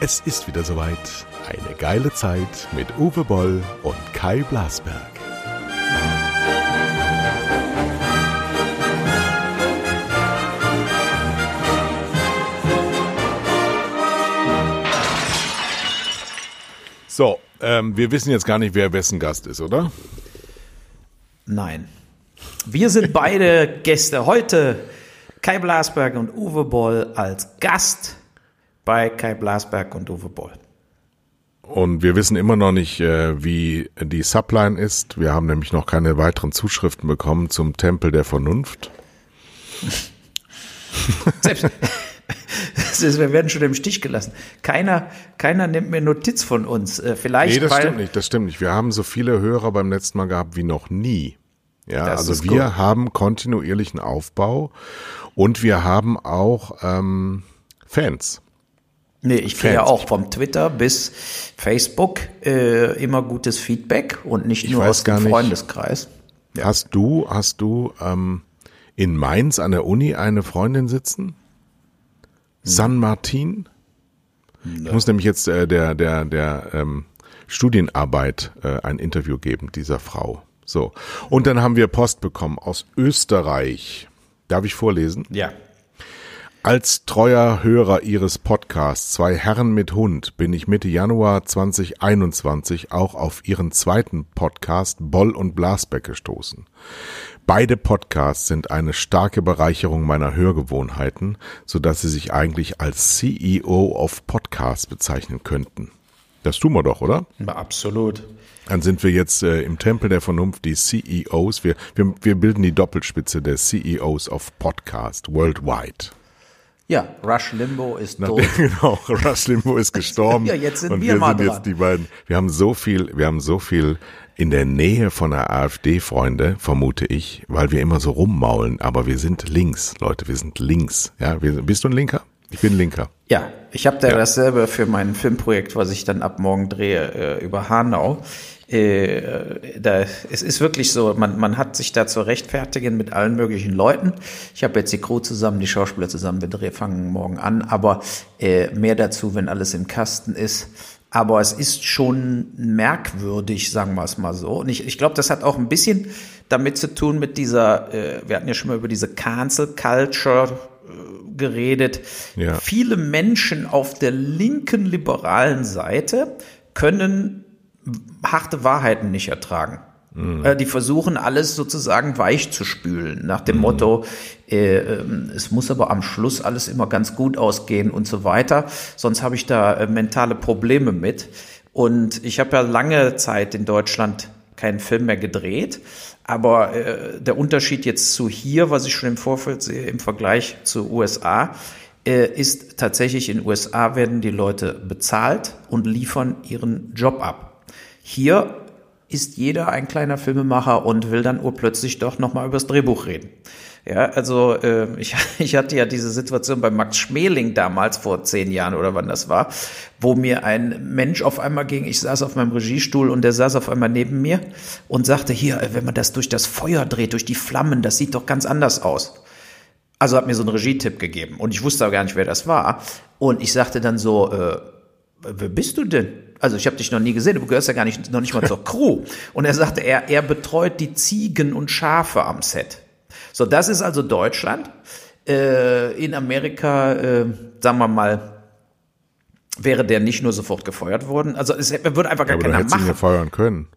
Es ist wieder soweit. Eine geile Zeit mit Uwe Boll und Kai Blasberg. So, ähm, wir wissen jetzt gar nicht, wer wessen Gast ist, oder? Nein. Wir sind beide Gäste heute. Kai Blasberg und Uwe Boll als Gast bei Kai Blasberg und Uwe Boll. Und wir wissen immer noch nicht, äh, wie die Subline ist. Wir haben nämlich noch keine weiteren Zuschriften bekommen zum Tempel der Vernunft. Selbst, ist, wir werden schon im Stich gelassen. Keiner, keiner nimmt mir Notiz von uns. Äh, vielleicht. Nee, das stimmt nicht, das stimmt nicht. Wir haben so viele Hörer beim letzten Mal gehabt wie noch nie. Ja, Das also wir gut. haben kontinuierlichen Aufbau und wir haben auch ähm, Fans. Nee, ich kriege ja auch vom Twitter bis Facebook äh, immer gutes Feedback und nicht Ich nur aus dem nicht. Freundeskreis. Hast du, hast du ähm, in Mainz an der Uni eine Freundin sitzen? San Martin? Ich muss nämlich jetzt äh, der, der, der ähm, Studienarbeit äh, ein Interview geben, dieser Frau. So. Und dann haben wir Post bekommen aus Österreich. Darf ich vorlesen? Ja. Als treuer Hörer Ihres Podcasts Zwei Herren mit Hund bin ich Mitte Januar 2021 auch auf Ihren zweiten Podcast Boll und Blasbeck gestoßen. Beide Podcasts sind eine starke Bereicherung meiner Hörgewohnheiten, so dass Sie sich eigentlich als CEO of Podcasts bezeichnen könnten. Das tun wir doch, oder? Absolut. Dann sind wir jetzt äh, im Tempel der Vernunft die CEOs. Wir, wir, wir bilden die Doppelspitze der CEOs of Podcast worldwide. Ja, Rush Limbo ist Na, tot. genau, Rush Limbo ist gestorben. Ja, jetzt sind und wir wir mal sind dran. jetzt die beiden. Wir haben so viel, wir haben so viel in der Nähe von der AfD, Freunde, vermute ich, weil wir immer so rummaulen. Aber wir sind links, Leute, wir sind links. Ja, wir, bist du ein Linker? Ich bin Linker. Ja, ich habe da Ja. dasselbe für mein Filmprojekt, was ich dann ab morgen drehe, äh, über Hanau. Äh, da, es ist wirklich so, man, man hat sich da zu rechtfertigen mit allen möglichen Leuten. Ich habe jetzt die Crew zusammen, die Schauspieler zusammen, wir drehen, fangen morgen an, aber äh, mehr dazu, wenn alles im Kasten ist. Aber es ist schon merkwürdig, sagen wir es mal so. Und ich, ich glaube, das hat auch ein bisschen damit zu tun mit dieser, äh, wir hatten ja schon mal über diese Cancel Culture äh, geredet. Ja. Viele Menschen auf der linken liberalen Seite können harte Wahrheiten nicht ertragen. Äh, Die versuchen alles sozusagen weich zu spülen, nach dem Motto, äh, ähm, es muss aber am Schluss alles immer ganz gut ausgehen und so weiter, sonst habe ich da äh, mentale Probleme mit. Und ich habe ja lange Zeit in Deutschland keinen Film mehr gedreht, aber äh, der Unterschied jetzt zu hier, was ich schon im Vorfeld sehe, im Vergleich zu USA, äh, ist tatsächlich in USA werden die Leute bezahlt und liefern ihren Job ab. Hier ist jeder ein kleiner Filmemacher und will dann urplötzlich doch nochmal übers Drehbuch reden. Ja, also äh, ich, ich hatte ja diese Situation bei Max Schmeling damals vor zehn Jahren oder wann das war, wo mir ein Mensch auf einmal ging, ich saß auf meinem Regiestuhl und der saß auf einmal neben mir und sagte, hier, wenn man das durch das Feuer dreht, durch die Flammen, das sieht doch ganz anders aus. Also hat mir so einen Regietipp gegeben und ich wusste aber gar nicht, wer das war. Und ich sagte dann so, äh, wer bist du denn? Also ich habe dich noch nie gesehen, du gehörst ja gar nicht, noch nicht mal zur Crew. Und er sagte, er, er betreut die Ziegen und Schafe am Set. So, das ist also Deutschland. Äh, in Amerika, äh, sagen wir mal, wäre der nicht nur sofort gefeuert worden. Also es würde einfach gar Aber du keiner hättest ihn ja machen. feuern können.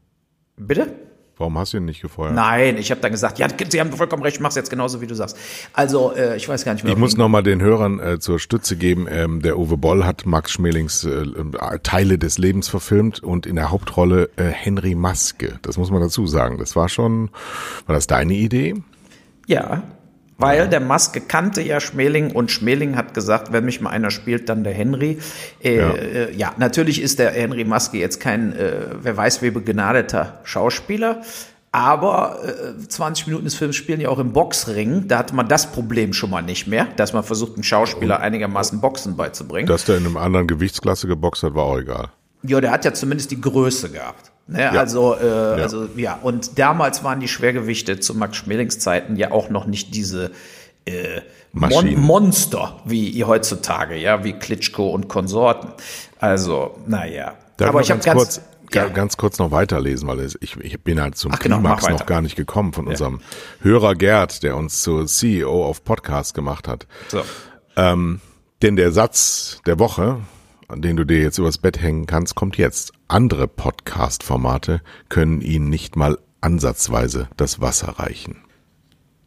Bitte? Warum hast du ihn nicht gefeuert? Nein, ich habe dann gesagt, ja, Sie haben vollkommen recht, ich mach's jetzt genauso, wie du sagst. Also, äh, ich weiß gar nicht mehr. Ich muss nochmal den Hörern äh, zur Stütze geben. Ähm, der Uwe Boll hat Max Schmelings äh, äh, Teile des Lebens verfilmt und in der Hauptrolle äh, Henry Maske. Das muss man dazu sagen. Das war schon, war das deine Idee? Ja, weil der Maske kannte ja Schmeling und Schmeling hat gesagt, wenn mich mal einer spielt, dann der Henry. Äh, Ja. Äh, ja, natürlich ist der Henry Maske jetzt kein, äh, wer weiß wie begnadeter Schauspieler. Aber äh, 20 Minuten des Films spielen ja auch im Boxring. Da hatte man das Problem schon mal nicht mehr, dass man versucht, einem Schauspieler einigermaßen Boxen beizubringen. Dass der in einem anderen Gewichtsklasse geboxt hat, war auch egal. Ja, der hat ja zumindest die Größe gehabt. Ne? Ja. Also, äh, ja. also ja, und damals waren die Schwergewichte zu Max Schmelings Zeiten ja auch noch nicht diese äh, Mon Monster wie heutzutage, ja, wie Klitschko und Konsorten. Also, naja. Darf Aber ich habe ganz, kurz, ja. ganz kurz noch weiterlesen, weil ich, ich bin halt zum Ach, genau, Klimax noch gar nicht gekommen von unserem Hörer Gerd, der uns zur CEO of Podcast gemacht hat. So. Ähm, denn der Satz der Woche, den du dir jetzt übers Bett hängen kannst, kommt jetzt. Andere Podcast-Formate können ihnen nicht mal ansatzweise das Wasser reichen.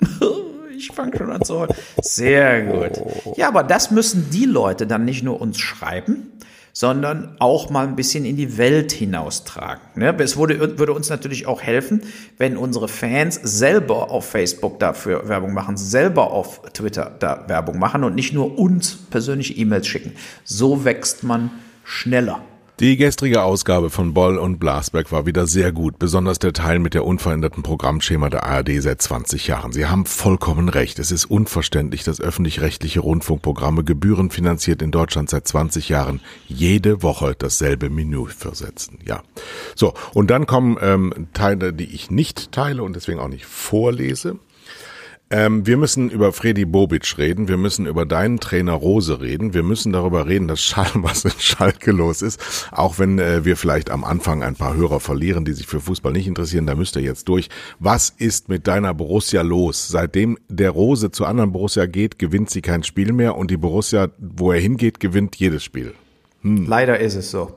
ich fange schon an zu heulen. Sehr gut. Ja, aber das müssen die Leute dann nicht nur uns schreiben, sondern auch mal ein bisschen in die Welt hinaustragen. Ne? Es würde, würde uns natürlich auch helfen, wenn unsere Fans selber auf Facebook dafür Werbung machen, selber auf Twitter da Werbung machen und nicht nur uns persönliche E-Mails schicken. So wächst man schneller. Die gestrige Ausgabe von Boll und Blasberg war wieder sehr gut, besonders der Teil mit der unveränderten Programmschema der ARD seit 20 Jahren. Sie haben vollkommen recht. Es ist unverständlich, dass öffentlich-rechtliche Rundfunkprogramme gebührenfinanziert in Deutschland seit 20 Jahren jede Woche dasselbe Menü versetzen. Ja. So, und dann kommen ähm, Teile, die ich nicht teile und deswegen auch nicht vorlese. Ähm, wir müssen über Freddy Bobic reden. Wir müssen über deinen Trainer Rose reden. Wir müssen darüber reden, dass Schall, was in Schalke los ist. Auch wenn äh, wir vielleicht am Anfang ein paar Hörer verlieren, die sich für Fußball nicht interessieren, da müsst ihr jetzt durch. Was ist mit deiner Borussia los? Seitdem der Rose zu anderen Borussia geht, gewinnt sie kein Spiel mehr und die Borussia, wo er hingeht, gewinnt jedes Spiel. Hm. Leider ist es so.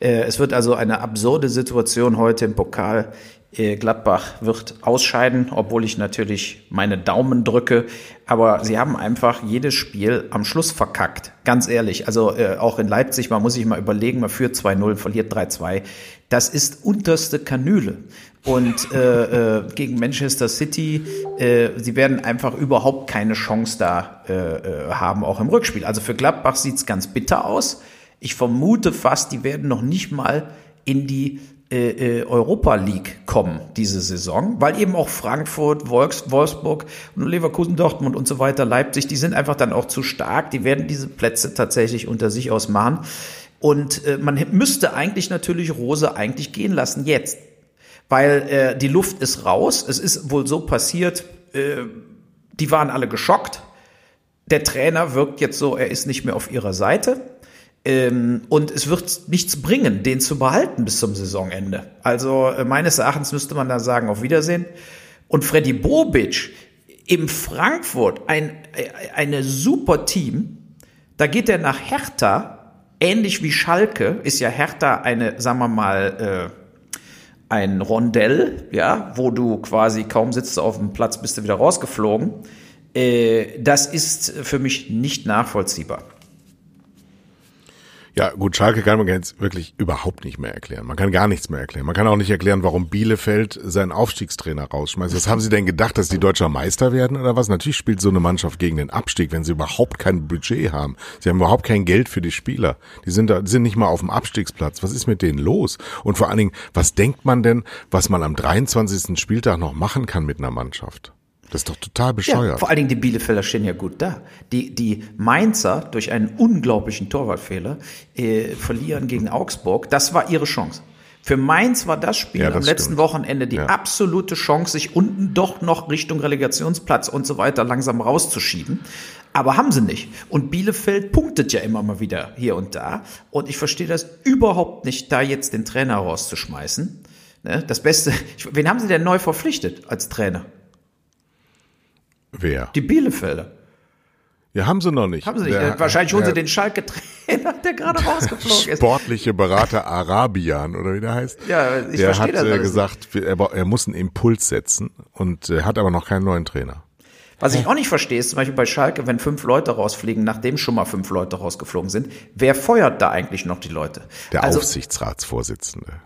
Äh, es wird also eine absurde Situation heute im Pokal. Äh, Gladbach wird ausscheiden, obwohl ich natürlich meine Daumen drücke. Aber sie haben einfach jedes Spiel am Schluss verkackt. Ganz ehrlich. Also äh, auch in Leipzig, man muss sich mal überlegen, man führt 2-0, verliert 3-2. Das ist unterste Kanüle. Und äh, äh, gegen Manchester City, äh, sie werden einfach überhaupt keine Chance da äh, äh, haben, auch im Rückspiel. Also für Gladbach sieht's ganz bitter aus. Ich vermute fast, die werden noch nicht mal in die äh, äh, Europa League kommen diese Saison, weil eben auch Frankfurt, Wolfsburg und Leverkusen, Dortmund und so weiter, Leipzig, die sind einfach dann auch zu stark. Die werden diese Plätze tatsächlich unter sich aus machen. Und äh, man müsste eigentlich natürlich Rose eigentlich gehen lassen jetzt, weil äh, die Luft ist raus. Es ist wohl so passiert, äh, die waren alle geschockt. Der Trainer wirkt jetzt so, er ist nicht mehr auf ihrer Seite. Ähm, und es wird nichts bringen, den zu behalten bis zum Saisonende. Also äh, meines Erachtens müsste man da sagen, auf Wiedersehen. Und Freddy Bobic im Frankfurt, ein, äh, eine super Team, da geht er nach Hertha, ähnlich wie Schalke, ist ja Hertha eine, sagen wir mal, äh, ein Rondell, ja, wo du quasi kaum sitzt auf dem Platz, bist du wieder rausgeflogen. Äh, das ist für mich nicht nachvollziehbar. Ja, gut, Schalke kann man jetzt wirklich überhaupt nicht mehr erklären. Man kann gar nichts mehr erklären. Man kann auch nicht erklären, warum Bielefeld seinen Aufstiegstrainer rausschmeißt. Was haben sie denn gedacht, dass die deutscher Meister werden oder was? Natürlich spielt so eine Mannschaft gegen den Abstieg, wenn sie überhaupt kein Budget haben. Sie haben überhaupt kein Geld für die Spieler. Die sind da, sind nicht mal auf dem Abstiegsplatz. Was ist mit denen los? Und vor allen Dingen, was denkt man denn, was man am 23. Spieltag noch machen kann mit einer Mannschaft? Das ist doch total bescheuert. Ja, vor allen Dingen die Bielefelder stehen ja gut da. Die, die Mainzer durch einen unglaublichen Torwartfehler äh, verlieren gegen Augsburg. Das war ihre Chance. Für Mainz war das Spiel ja, das am letzten stimmt. Wochenende die ja. absolute Chance, sich unten doch noch Richtung Relegationsplatz und so weiter langsam rauszuschieben. Aber haben sie nicht. Und Bielefeld punktet ja immer mal wieder hier und da. Und ich verstehe das überhaupt nicht, da jetzt den Trainer rauszuschmeißen. Ne? Das Beste, wen haben sie denn neu verpflichtet als Trainer? Wer? Die Bielefelder. Ja, haben sie noch nicht. Haben sie nicht. Der, Wahrscheinlich holen sie den Schalke-Trainer, der gerade rausgeflogen ist. Sportliche Berater Arabian, oder wie der heißt. Ja, ich der verstehe hat das äh, gesagt, er, er, muss einen Impuls setzen und äh, hat aber noch keinen neuen Trainer. Was ich auch nicht verstehe, ist zum Beispiel bei Schalke, wenn fünf Leute rausfliegen, nachdem schon mal fünf Leute rausgeflogen sind, wer feuert da eigentlich noch die Leute? Der also, Aufsichtsratsvorsitzende.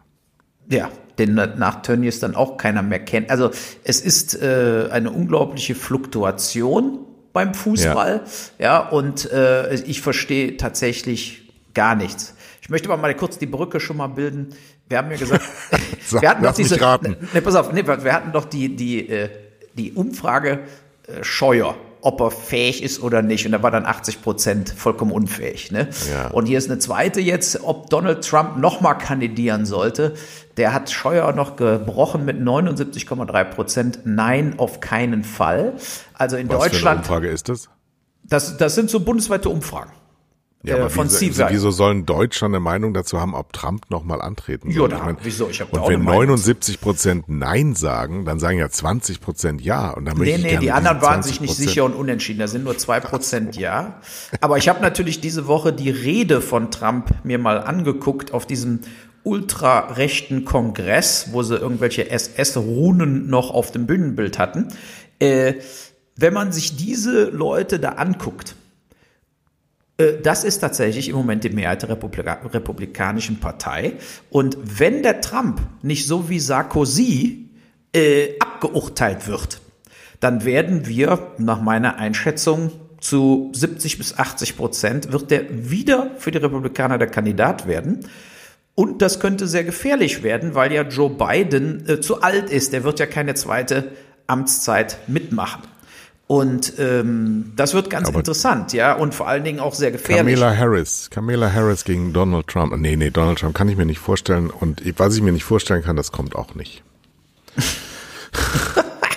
Ja, den nach Tönnies dann auch keiner mehr kennt. Also es ist äh, eine unglaubliche Fluktuation beim Fußball. Ja, ja und äh, ich verstehe tatsächlich gar nichts. Ich möchte aber mal kurz die Brücke schon mal bilden. Wir haben ja gesagt, Sag, wir hatten doch diese, ne, pass auf, nee, wir hatten doch die die äh, die Umfrage äh, Scheuer ob er fähig ist oder nicht. Und da war dann 80 Prozent vollkommen unfähig. Ne? Ja. Und hier ist eine zweite jetzt, ob Donald Trump nochmal kandidieren sollte. Der hat Scheuer noch gebrochen mit 79,3 Prozent. Nein, auf keinen Fall. Also in Was für eine Deutschland, Umfrage ist das? das, das sind so bundesweite Umfragen. Ja, Äh, aber von wieso, CVAC. wieso sollen Deutsche eine Meinung dazu haben, ob Trump nochmal antreten Ja, soll? da- Ich mein, wieso? Ich hab und wenn eine Meinung. 79 Prozent Nein sagen, dann sagen ja 20 Prozent Ja. Und dann Nee, nee, die anderen waren sich nicht 20%. sicher und unentschieden. Da sind nur zwei Prozent ja. Aber ich habe natürlich diese Woche die Rede von Trump mir mal angeguckt auf diesem ultrarechten Kongress, wo sie irgendwelche SS-Runen noch auf dem Bühnenbild hatten. Äh, wenn man sich diese Leute da anguckt, das ist tatsächlich im Moment die Mehrheit der Republika Republikanischen Partei. Und wenn der Trump nicht so wie Sarkozy äh, abgeurteilt wird, dann werden wir nach meiner Einschätzung zu 70 bis 80 Prozent wird der wieder für die Republikaner der Kandidat werden. Und das könnte sehr gefährlich werden, weil ja Joe Biden äh, zu alt ist. Der wird ja keine zweite Amtszeit mitmachen. Und ähm, das wird ganz Aber- interessant, ja, und vor allen Dingen auch sehr gefährlich. Kamala Harris. Kamala Harris gegen Donald Trump. Nee, nee, Donald Trump kann ich mir nicht vorstellen. Und was ich mir nicht vorstellen kann, das kommt auch nicht.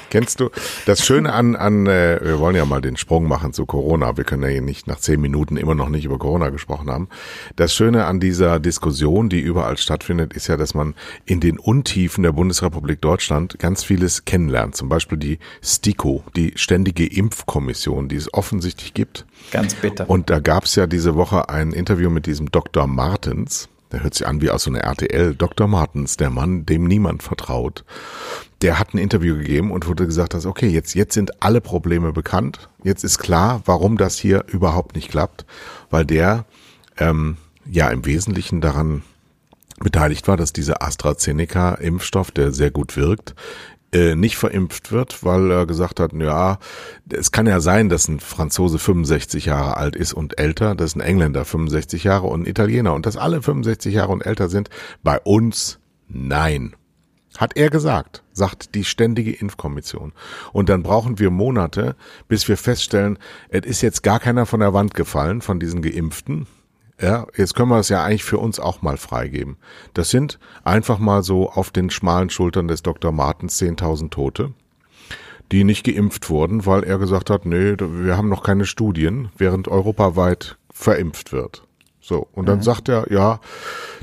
Kennst du das Schöne an, an äh, wir wollen ja mal den Sprung machen zu Corona. Wir können ja hier nicht nach zehn Minuten immer noch nicht über Corona gesprochen haben. Das Schöne an dieser Diskussion, die überall stattfindet, ist ja, dass man in den Untiefen der Bundesrepublik Deutschland ganz vieles kennenlernt. Zum Beispiel die STIKO, die Ständige Impfkommission, die es offensichtlich gibt. Ganz bitter. Und da gab's ja diese Woche ein Interview mit diesem Dr. Martens. Der hört sich an wie aus so einer RTL. Dr. Martens, der Mann, dem niemand vertraut. Der hat ein Interview gegeben und wurde gesagt, dass okay, jetzt, jetzt sind alle Probleme bekannt. Jetzt ist klar, warum das hier überhaupt nicht klappt, weil der ähm, ja im Wesentlichen daran beteiligt war, dass dieser AstraZeneca-Impfstoff, der sehr gut wirkt, äh, nicht verimpft wird, weil er gesagt hat, ja, es kann ja sein, dass ein Franzose 65 Jahre alt ist und älter, dass ein Engländer 65 Jahre und ein Italiener und dass alle 65 Jahre und älter sind. Bei uns nein. Hat er gesagt, sagt die ständige Impfkommission. Und dann brauchen wir Monate, bis wir feststellen, es ist jetzt gar keiner von der Wand gefallen von diesen Geimpften. Ja, jetzt können wir es ja eigentlich für uns auch mal freigeben. Das sind einfach mal so auf den schmalen Schultern des Dr. Martens 10.000 Tote, die nicht geimpft wurden, weil er gesagt hat, nee, wir haben noch keine Studien, während europaweit verimpft wird. So, und dann sagt er, ja,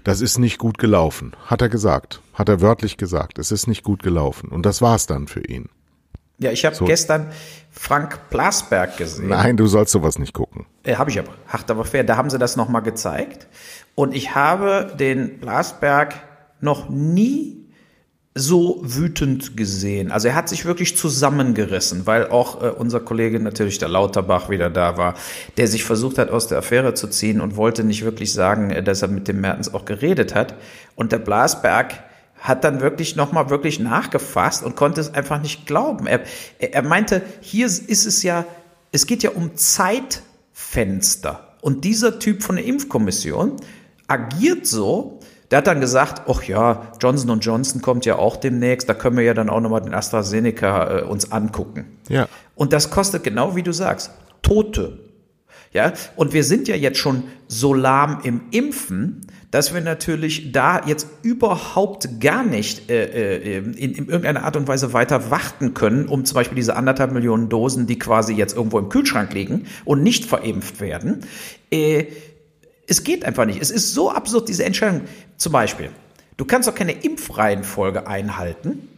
das ist nicht gut gelaufen. Hat er gesagt. Hat er wörtlich gesagt. Es ist nicht gut gelaufen. Und das war's dann für ihn. Ja, ich habe gestern Frank Blasberg gesehen. Nein, du sollst sowas nicht gucken. Äh, habe ich aber. Hart aber fair. Da haben sie das nochmal gezeigt. Und ich habe den Blasberg noch nie so wütend gesehen. Also er hat sich wirklich zusammengerissen, weil auch äh, unser Kollege natürlich der Lauterbach wieder da war, der sich versucht hat, aus der Affäre zu ziehen und wollte nicht wirklich sagen, äh, dass er mit dem Mertens auch geredet hat. Und der Blasberg hat dann wirklich nochmal wirklich nachgefasst und konnte es einfach nicht glauben. Er, er meinte, hier ist es ja, es geht ja um Zeitfenster. Und dieser Typ von der Impfkommission agiert so, der hat dann gesagt, ach ja, Johnson Johnson kommt ja auch demnächst, da können wir ja dann auch nochmal den AstraZeneca äh, uns angucken. Ja. Und das kostet genau wie du sagst, Tote. Ja, und wir sind ja jetzt schon so lahm im Impfen, dass wir natürlich da jetzt überhaupt gar nicht äh, äh, in, in irgendeiner Art und Weise weiter warten können, um zum Beispiel diese anderthalb Millionen Dosen, die quasi jetzt irgendwo im Kühlschrank liegen und nicht verimpft werden. Äh, es geht einfach nicht. Es ist so absurd, diese Entscheidung. Zum Beispiel, du kannst doch keine Impfreihenfolge einhalten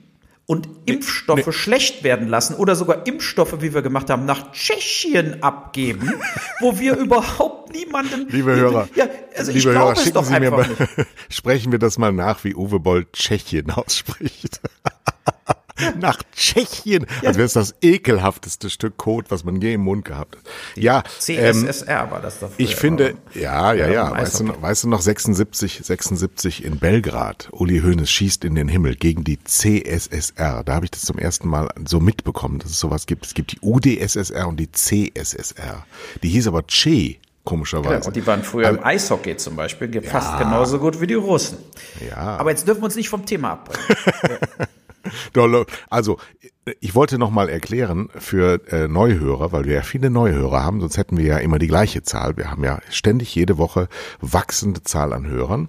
und Impfstoffe schlecht werden lassen oder sogar Impfstoffe, wie wir gemacht haben, nach Tschechien abgeben, wo wir überhaupt niemanden. Liebe Hörer, ja, also ich liebe Hörer, es schicken doch Sie mir mal, nicht. sprechen wir das mal nach, wie Uwe Boll Tschechien ausspricht. Nach Tschechien. Als wäre es das ekelhafteste Stück Kot, was man je im Mund gehabt hat. Ja, ähm, CSSR war das doch. ich finde, ja, ja, Ja, ja. Weißt du, weißt du noch, 76, 76 in Belgrad. Uli Hoeneß schießt in den Himmel gegen die CSSR. Da habe ich das zum ersten Mal so mitbekommen, dass es sowas gibt. Es gibt die UdSSR und die CSSR. Die hieß aber Che, komischerweise. Ja, und die waren früher im Eishockey zum Beispiel fast genauso gut wie die Russen. Ja. Aber jetzt dürfen wir uns nicht vom Thema abbringen. Also, ich wollte noch mal erklären für äh, Neuhörer, weil wir ja viele Neuhörer haben, sonst hätten wir ja immer die gleiche Zahl. Wir haben ja ständig jede Woche wachsende Zahl an Hörern.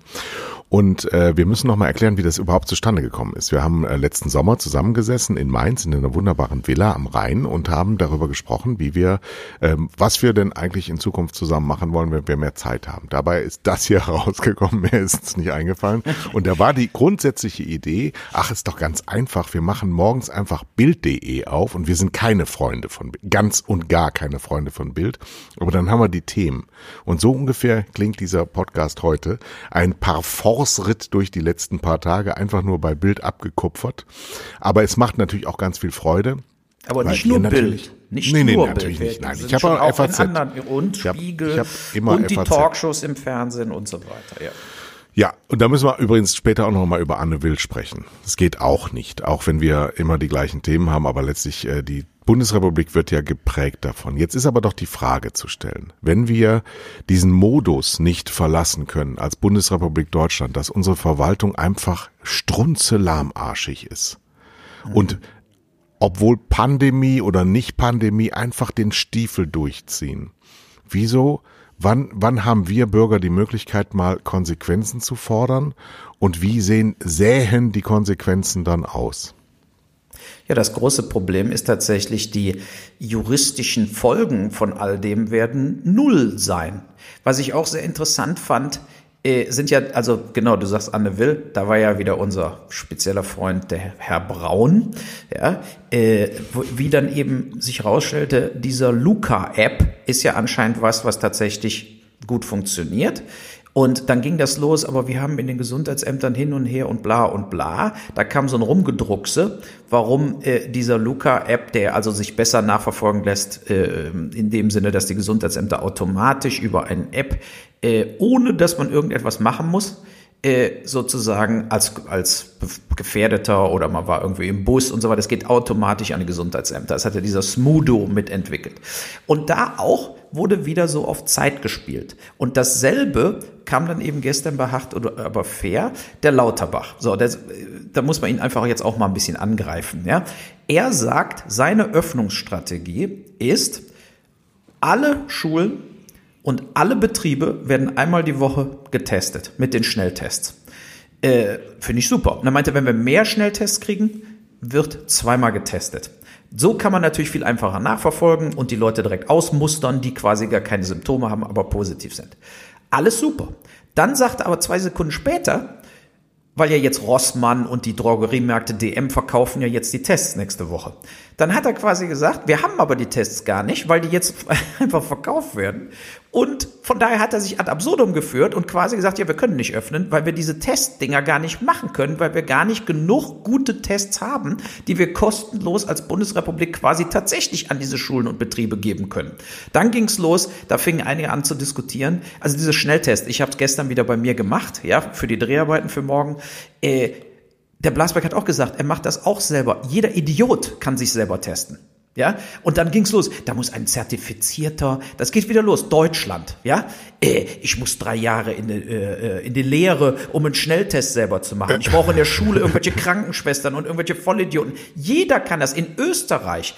Und äh, wir müssen noch mal erklären, wie das überhaupt zustande gekommen ist. Wir haben äh, letzten Sommer zusammengesessen in Mainz in einer wunderbaren Villa am Rhein und haben darüber gesprochen, wie wir, ähm, was wir denn eigentlich in Zukunft zusammen machen wollen, wenn wir mehr Zeit haben. Dabei ist das hier rausgekommen, mir ist es nicht eingefallen. Und da war die grundsätzliche Idee, ach, ist doch ganz einfach, wir machen morgens einfach Bild.de auf und wir sind keine Freunde von ganz und gar keine Freunde von Bild. Aber dann haben wir die Themen. Und so ungefähr klingt dieser Podcast heute. Ein Parfum Force-Ritt durch die letzten paar Tage, einfach nur bei Bild abgekupfert. Aber es macht natürlich auch ganz viel Freude. Aber nicht nur Bild. Nicht nee, nee, natürlich Bild. nicht. Nein, ich habe auch FAZ. Anderen, und Spiegel ich hab, ich hab und die FAZ. Talkshows im Fernsehen und so weiter. Ja. Ja, und da müssen wir übrigens später auch noch mal über Anne Will sprechen. Es geht auch nicht, auch wenn wir immer die gleichen Themen haben, aber letztlich äh, die Bundesrepublik wird ja geprägt davon. Jetzt ist aber doch die Frage zu stellen, wenn wir diesen Modus nicht verlassen können als Bundesrepublik Deutschland, dass unsere Verwaltung einfach strunzelahmarschig ist mhm. und obwohl Pandemie oder nicht Pandemie einfach den Stiefel durchziehen. Wieso Wann, wann haben wir Bürger die Möglichkeit, mal Konsequenzen zu fordern? Und wie sehen, sähen die Konsequenzen dann aus? Ja, das große Problem ist tatsächlich, die juristischen Folgen von all dem werden null sein. Was ich auch sehr interessant fand, sind ja, also genau, du sagst Anne Will, da war ja wieder unser spezieller Freund, der Herr Braun, ja, äh, wie dann eben sich herausstellte, dieser Luca-App ist ja anscheinend was, was tatsächlich gut funktioniert. Und dann ging das los, aber wir haben in den Gesundheitsämtern hin und her und bla und bla. Da kam so ein Rumgedruckse, warum äh, dieser Luca-App, der also sich besser nachverfolgen lässt, äh, in dem Sinne, dass die Gesundheitsämter automatisch über eine App, äh, ohne dass man irgendetwas machen muss, sozusagen als, als Gefährdeter oder man war irgendwie im Bus und so weiter. Das geht automatisch an die Gesundheitsämter. Das hat ja dieser Smudo mitentwickelt. Und da auch wurde wieder so auf Zeit gespielt. Und dasselbe kam dann eben gestern bei Hart oder aber fair, der Lauterbach. So, der, da muss man ihn einfach jetzt auch mal ein bisschen angreifen. Ja? Er sagt, seine Öffnungsstrategie ist, alle Schulen und alle Betriebe werden einmal die Woche getestet mit den Schnelltests. Äh, Finde ich super. Und er meinte, wenn wir mehr Schnelltests kriegen, wird zweimal getestet. So kann man natürlich viel einfacher nachverfolgen und die Leute direkt ausmustern, die quasi gar keine Symptome haben, aber positiv sind. Alles super. Dann sagt er aber zwei Sekunden später, weil ja jetzt Rossmann und die Drogeriemärkte DM verkaufen ja jetzt die Tests nächste Woche. Dann hat er quasi gesagt, wir haben aber die Tests gar nicht, weil die jetzt einfach verkauft werden. Und von daher hat er sich ad absurdum geführt und quasi gesagt, ja, wir können nicht öffnen, weil wir diese Testdinger gar nicht machen können, weil wir gar nicht genug gute Tests haben, die wir kostenlos als Bundesrepublik quasi tatsächlich an diese Schulen und Betriebe geben können. Dann ging's los, da fingen einige an zu diskutieren. Also diese Schnelltest, ich habe es gestern wieder bei mir gemacht, ja, für die Dreharbeiten für morgen. Äh, der Blasberg hat auch gesagt, er macht das auch selber. Jeder Idiot kann sich selber testen. Ja, und dann ging's los. Da muss ein zertifizierter, das geht wieder los. Deutschland, ja. Äh, ich muss drei Jahre in, äh, in die Lehre, um einen Schnelltest selber zu machen. Ich brauche in der Schule irgendwelche Krankenschwestern und irgendwelche Vollidioten. Jeder kann das. In Österreich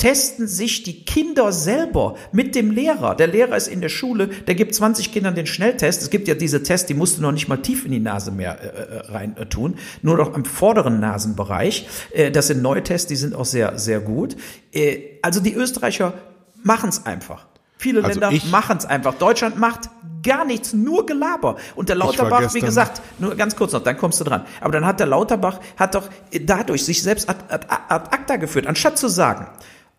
testen sich die Kinder selber mit dem Lehrer. Der Lehrer ist in der Schule, der gibt 20 Kindern den Schnelltest. Es gibt ja diese Tests, die musst du noch nicht mal tief in die Nase mehr äh, äh, rein äh, tun, nur noch am vorderen Nasenbereich. Äh, das sind neue Tests, die sind auch sehr, sehr gut. Äh, also die Österreicher machen es einfach. Viele also Länder machen es einfach. Deutschland macht gar nichts, nur Gelaber. Und der Lauterbach, wie gesagt, nur ganz kurz noch, dann kommst du dran. Aber dann hat der Lauterbach, hat doch dadurch sich selbst ad, ad, ad acta geführt, anstatt zu sagen,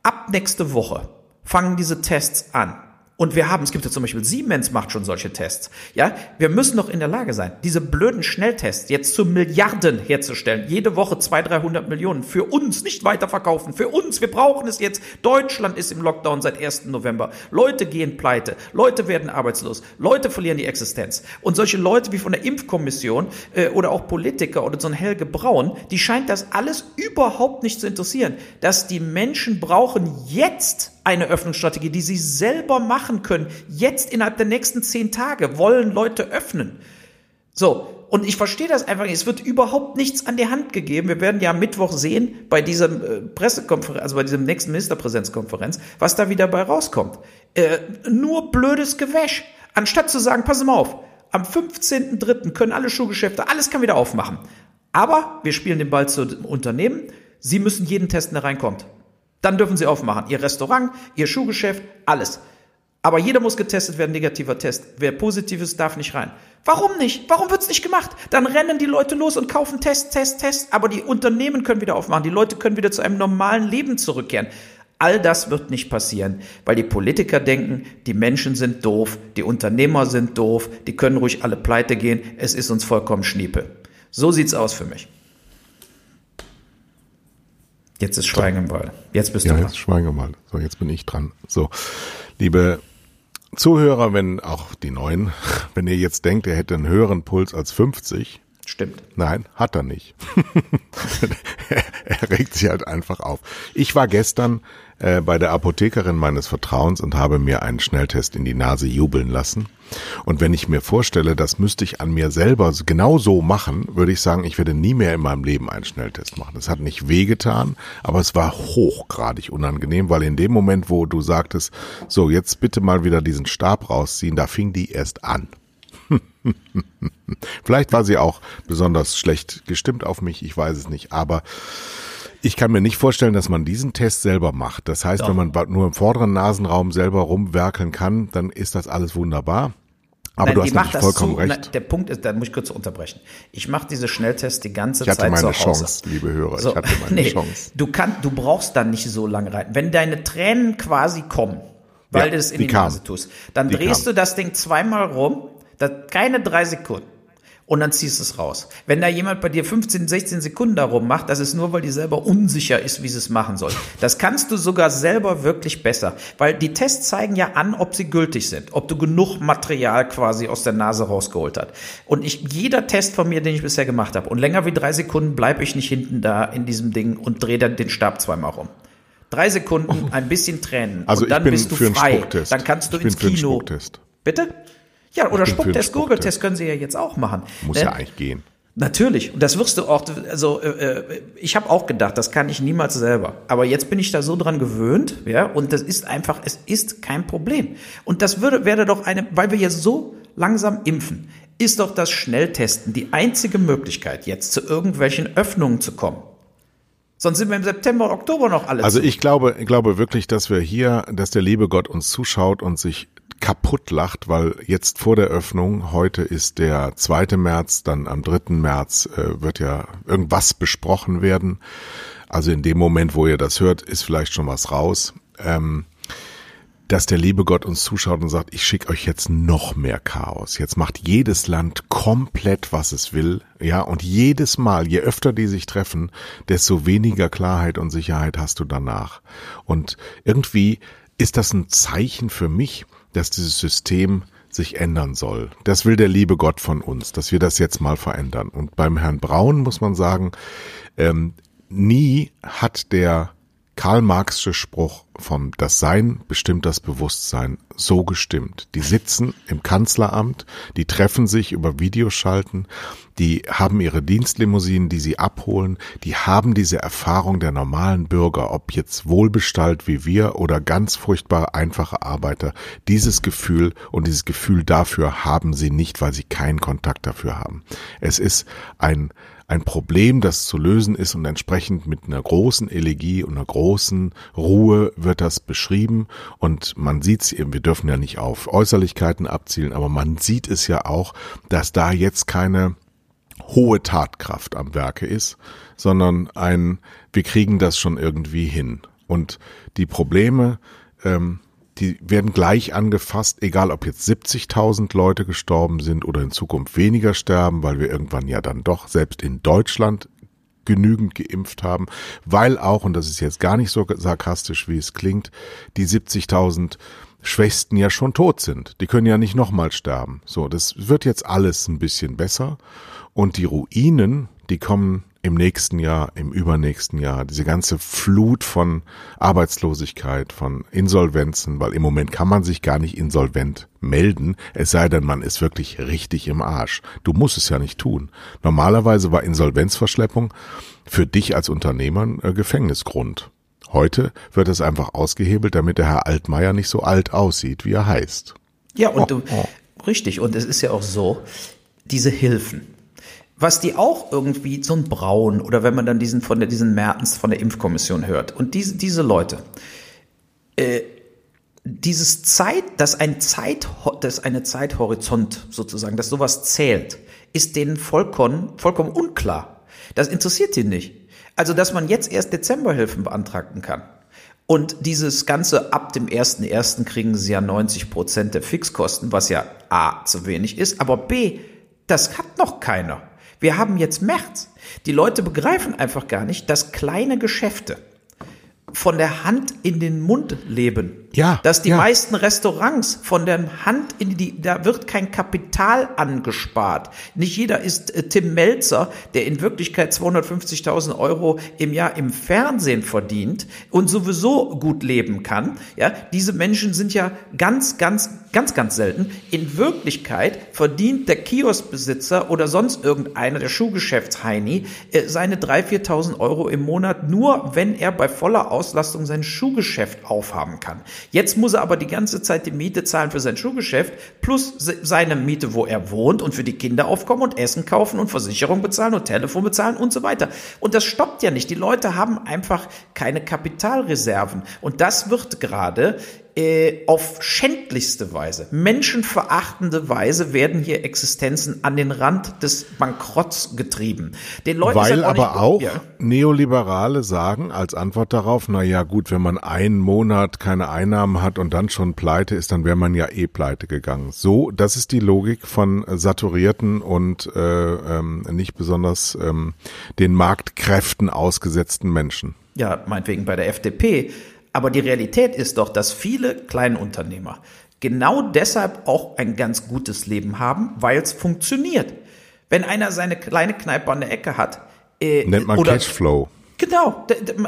Ab nächste Woche fangen diese Tests an. Und wir haben, es gibt ja zum Beispiel Siemens macht schon solche Tests. Ja, wir müssen doch in der Lage sein, diese blöden Schnelltests jetzt zu Milliarden herzustellen. Jede Woche 200, 300 Millionen. Für uns nicht weiterverkaufen. Für uns. Wir brauchen es jetzt. Deutschland ist im Lockdown seit 1. November. Leute gehen pleite. Leute werden arbeitslos. Leute verlieren die Existenz. Und solche Leute wie von der Impfkommission äh, oder auch Politiker oder so ein Helge Braun, die scheint das alles überhaupt nicht zu interessieren. Dass die Menschen brauchen jetzt eine Öffnungsstrategie, die sie selber machen können. Jetzt innerhalb der nächsten zehn Tage wollen Leute öffnen. So, Und ich verstehe das einfach nicht. Es wird überhaupt nichts an die Hand gegeben. Wir werden ja am Mittwoch sehen bei dieser äh, Pressekonferenz, also bei diesem nächsten Ministerpräsenzkonferenz, was da wieder bei rauskommt. Äh, nur blödes Gewäsch. Anstatt zu sagen, pass mal auf, am 15.03. können alle Schuhgeschäfte, alles kann wieder aufmachen. Aber wir spielen den Ball zu Unternehmen. Sie müssen jeden testen, der reinkommt. Dann dürfen Sie aufmachen. Ihr Restaurant, Ihr Schuhgeschäft, alles. Aber jeder muss getestet werden, negativer Test. Wer positiv ist, darf nicht rein. Warum nicht? Warum wird's nicht gemacht? Dann rennen die Leute los und kaufen Test, Test, Test. Aber die Unternehmen können wieder aufmachen. Die Leute können wieder zu einem normalen Leben zurückkehren. All das wird nicht passieren, weil die Politiker denken, die Menschen sind doof, die Unternehmer sind doof, die können ruhig alle pleite gehen, es ist uns vollkommen Schniepe. So sieht's aus für mich. Jetzt ist Schweigen im Wald. Jetzt bist ja, du dran. Jetzt Schweigen im Wald. So, jetzt bin ich dran. So, liebe Zuhörer, wenn auch die Neuen, wenn ihr jetzt denkt, er hätte einen höheren Puls als 50. Stimmt. Nein, hat er nicht. er regt sich halt einfach auf. Ich war gestern äh, bei der Apothekerin meines Vertrauens und habe mir einen Schnelltest in die Nase jubeln lassen. Und wenn ich mir vorstelle, das müsste ich an mir selber genau so machen, würde ich sagen, ich werde nie mehr in meinem Leben einen Schnelltest machen. Das hat nicht wehgetan, aber es war hochgradig unangenehm, weil in dem Moment, wo du sagtest, so jetzt bitte mal wieder diesen Stab rausziehen, da fing die erst an. Vielleicht war sie auch besonders schlecht gestimmt auf mich, ich weiß es nicht, aber ich kann mir nicht vorstellen, dass man diesen Test selber macht. Das heißt, Doch. wenn man nur im vorderen Nasenraum selber rumwerkeln kann, dann ist das alles wunderbar. Aber Nein, du hast natürlich vollkommen so, recht. Na, der Punkt ist, da muss ich kurz unterbrechen. Ich mache diese Schnelltests die ganze Zeit zu Hause. Ich hatte meine Chance, liebe Hörer. So, ich hatte meine nee, Chance. Du, kann, du brauchst dann nicht so lange rein. Wenn deine Tränen quasi kommen, weil ja, du es in die, die Nase tust, dann die drehst kam. du das Ding zweimal rum, das, keine drei Sekunden und dann ziehst du es raus. Wenn da jemand bei dir 15, 16 Sekunden darum macht, das ist nur, weil die selber unsicher ist, wie sie es machen soll. Das kannst du sogar selber wirklich besser, weil die Tests zeigen ja an, ob sie gültig sind, ob du genug Material quasi aus der Nase rausgeholt hast. Und ich, jeder Test von mir, den ich bisher gemacht habe, und länger wie drei Sekunden bleibe ich nicht hinten da in diesem Ding und drehe dann den Stab zweimal rum. Drei Sekunden, ein bisschen Tränen. Also und dann bist du frei. Dann kannst du ins Kino. Bitte? Ja, oder Spucktest, Gurgeltest können Sie ja jetzt auch machen. Muss ne? ja eigentlich gehen. Natürlich. Und das wirst du auch, also äh, äh ich habe auch gedacht, das kann ich niemals selber. Aber jetzt bin ich da so dran gewöhnt, ja, und das ist einfach, es ist kein Problem. Und das würde, wäre doch eine, weil wir ja so langsam impfen, ist doch das Schnelltesten die einzige Möglichkeit, jetzt zu irgendwelchen Öffnungen zu kommen. Sonst sind wir im September und Oktober noch alle. Also ich glaube, ich glaube wirklich, dass wir hier, dass der liebe Gott uns zuschaut und sich kaputt lacht, weil jetzt vor der Öffnung, heute ist der 2. März, dann am 3. März äh, wird ja irgendwas besprochen werden. Also in dem Moment, wo ihr das hört, ist vielleicht schon was raus. Ähm, dass der liebe Gott uns zuschaut und sagt, ich schicke euch jetzt noch mehr Chaos. Jetzt macht jedes Land komplett, was es will. Ja, und jedes Mal, je öfter die sich treffen, desto weniger Klarheit und Sicherheit hast du danach. Und irgendwie ist das ein Zeichen für mich, dass dieses System sich ändern soll. Das will der liebe Gott von uns, dass wir das jetzt mal verändern. Und beim Herrn Braun muss man sagen, ähm, nie hat der Karl Marxische Spruch vom Das Sein bestimmt das Bewusstsein so gestimmt. Die sitzen im Kanzleramt, die treffen sich über Videoschalten, die haben ihre Dienstlimousinen, die sie abholen, die haben diese Erfahrung der normalen Bürger, ob jetzt wohlbestallt wie wir oder ganz furchtbar einfache Arbeiter. Dieses Gefühl und dieses Gefühl dafür haben sie nicht, weil sie keinen Kontakt dafür haben. Es ist ein ein Problem, das zu lösen ist und entsprechend mit einer großen Elegie und einer großen Ruhe wird das beschrieben und man sieht es eben, wir dürfen ja nicht auf Äußerlichkeiten abzielen, aber man sieht es ja auch, dass da jetzt keine hohe Tatkraft am Werke ist, sondern ein, wir kriegen das schon irgendwie hin. Und die Probleme, ähm, die werden gleich angefasst, egal ob jetzt 70.000 Leute gestorben sind oder in Zukunft weniger sterben, weil wir irgendwann ja dann doch selbst in Deutschland genügend geimpft haben, weil auch, und das ist jetzt gar nicht so sarkastisch, wie es klingt, die 70.000 Schwächsten ja schon tot sind. Die können ja nicht nochmal sterben. So, das wird jetzt alles ein bisschen besser. Und die Ruinen, die kommen im nächsten Jahr, im übernächsten Jahr, diese ganze Flut von Arbeitslosigkeit, von Insolvenzen, weil im Moment kann man sich gar nicht insolvent melden, es sei denn, man ist wirklich richtig im Arsch. Du musst es ja nicht tun. Normalerweise war Insolvenzverschleppung für dich als Unternehmer ein äh, Gefängnisgrund. Heute wird es einfach ausgehebelt, damit der Herr Altmaier nicht so alt aussieht, wie er heißt. Ja, und oh, du, oh. richtig, und es ist ja auch so, diese Hilfen, was die auch irgendwie so ein Braun oder wenn man dann diesen von der diesen Mertens von der Impfkommission hört und diese diese Leute äh, dieses Zeit, dass ein Zeit, dass eine Zeithorizont sozusagen, dass sowas zählt, ist denen vollkommen, vollkommen unklar. Das interessiert die nicht. Also, dass man jetzt erst Dezemberhilfen beantragen kann. Und dieses Ganze ab dem 1.1. kriegen sie ja 90 Prozent der Fixkosten, was ja A, zu wenig ist, aber B, das hat noch keiner. Wir haben jetzt März. Die Leute begreifen einfach gar nicht, dass kleine Geschäfte von der Hand in den Mund leben. Ja. Dass die ja. meisten Restaurants von der Hand in die, da wird kein Kapital angespart. Nicht jeder ist äh, Tim Melzer, der in Wirklichkeit 250.000 Euro im Jahr im Fernsehen verdient und sowieso gut leben kann. Ja, diese Menschen sind ja ganz, ganz, ganz, ganz selten. In Wirklichkeit verdient der Kioskbesitzer oder sonst irgendeiner, der Schuhgeschäftsheini, äh, seine 3.000, 4.000 Euro im Monat nur, wenn er bei voller Auslastung sein Schuhgeschäft aufhaben kann. Jetzt muss er aber die ganze Zeit die Miete zahlen für sein Schuhgeschäft plus seine Miete, wo er wohnt und für die Kinder aufkommen und Essen kaufen und Versicherung bezahlen und Telefon bezahlen und so weiter. Und das stoppt ja nicht. Die Leute haben einfach keine Kapitalreserven. Und das wird gerade äh, auf schändlichste Weise, menschenverachtende Weise werden hier Existenzen an den Rand des Bankrotts getrieben. Den Leuten Weil auch aber auch ja. Neoliberale sagen als Antwort darauf, na ja gut, wenn man einen Monat keine Einnahmen hat und dann schon pleite ist, dann wäre man ja eh pleite gegangen. So, das ist die Logik von saturierten und äh, ähm, nicht besonders ähm, den Marktkräften ausgesetzten Menschen. Ja, meinetwegen bei der FDP aber die Realität ist doch, dass viele Kleinunternehmer genau deshalb auch ein ganz gutes Leben haben, weil es funktioniert. Wenn einer seine kleine Kneipe an der Ecke hat, äh, nennt man oder, Cashflow. Genau,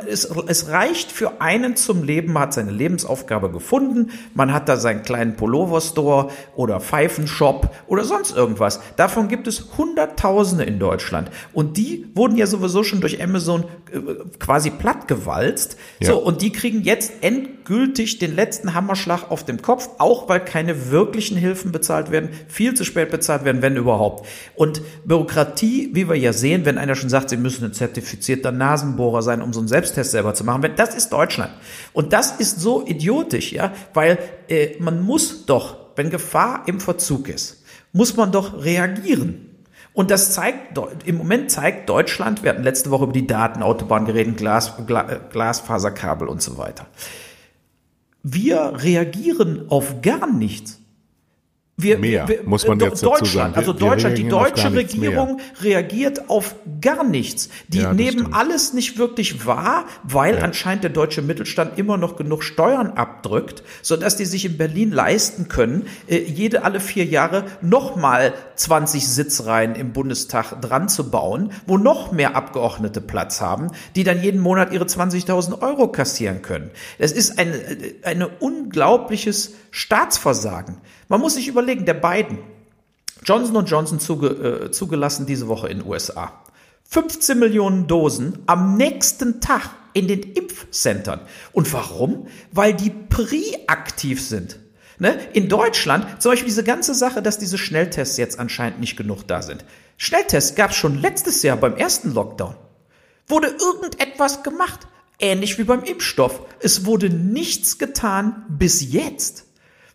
es, es reicht für einen zum Leben, man hat seine Lebensaufgabe gefunden, man hat da seinen kleinen Pullover-Store oder Pfeifenshop oder sonst irgendwas. Davon gibt es Hunderttausende in Deutschland. Und die wurden ja sowieso schon durch Amazon äh, quasi plattgewalzt. Ja. So, und die kriegen jetzt endgültig den letzten Hammerschlag auf dem Kopf, auch weil keine wirklichen Hilfen bezahlt werden, viel zu spät bezahlt werden, wenn überhaupt. Und Bürokratie, wie wir ja sehen, wenn einer schon sagt, sie müssen ein zertifizierter Nasenbohr Nasenbohrer sein, um so einen Selbsttest selber zu machen. Das ist Deutschland. Und das ist so idiotisch, ja, weil äh, man muss doch, wenn Gefahr im Verzug ist, muss man doch reagieren. Und das zeigt, im Moment zeigt Deutschland, wir hatten letzte Woche über die Datenautobahn geredet, Glas, Gla, Glasfaserkabel und so weiter. Wir reagieren auf gar nichts. Wir, mehr, wir, muss man jetzt Deutschland, dazu sagen. also Deutschland, die deutsche Regierung reagiert auf gar nichts. Die ja, nehmen stimmt. alles nicht wirklich wahr, weil ja. anscheinend der deutsche Mittelstand immer noch genug Steuern abdrückt, so dass die sich in Berlin leisten können, äh, jede alle vier Jahre nochmal 20 Sitzreihen im Bundestag dran zu bauen, wo noch mehr Abgeordnete Platz haben, die dann jeden Monat ihre 20.000 Euro kassieren können. Das ist ein, äh, ein unglaubliches Staatsversagen. Man muss sich überlegen, der Biden, Johnson Johnson zuge, äh, zugelassen diese Woche in den USA. 15 Millionen Dosen am nächsten Tag in den Impfcentern. Und warum? Weil die pri-aktiv sind. Ne? In Deutschland, zum Beispiel diese ganze Sache, dass diese Schnelltests jetzt anscheinend nicht genug da sind. Schnelltests gab es schon letztes Jahr beim ersten Lockdown. Wurde irgendetwas gemacht? Ähnlich wie beim Impfstoff. Es wurde nichts getan bis jetzt